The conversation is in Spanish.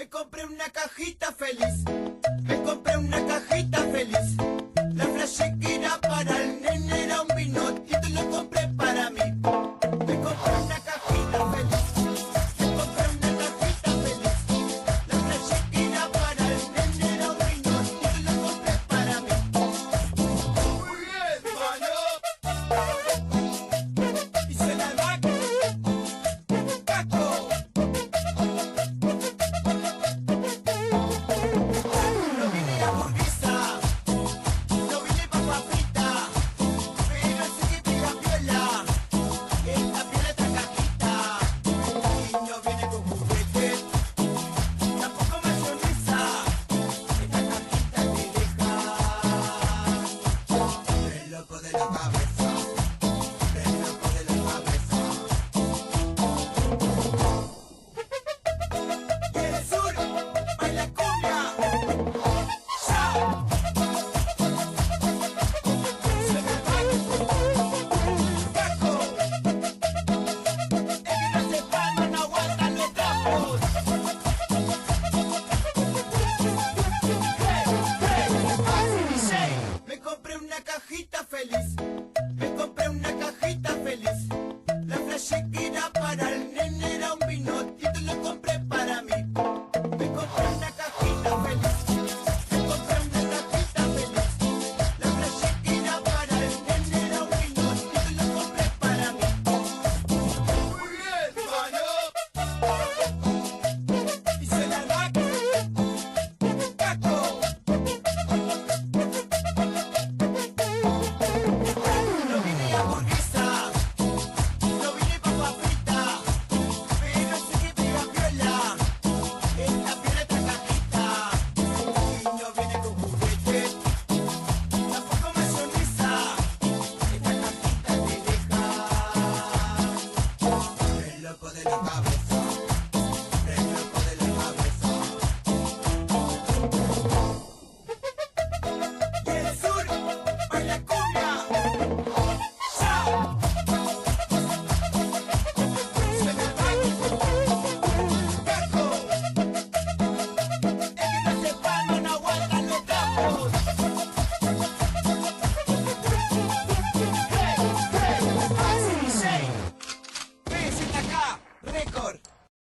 Me compré una cajita feliz. una cajita feliz.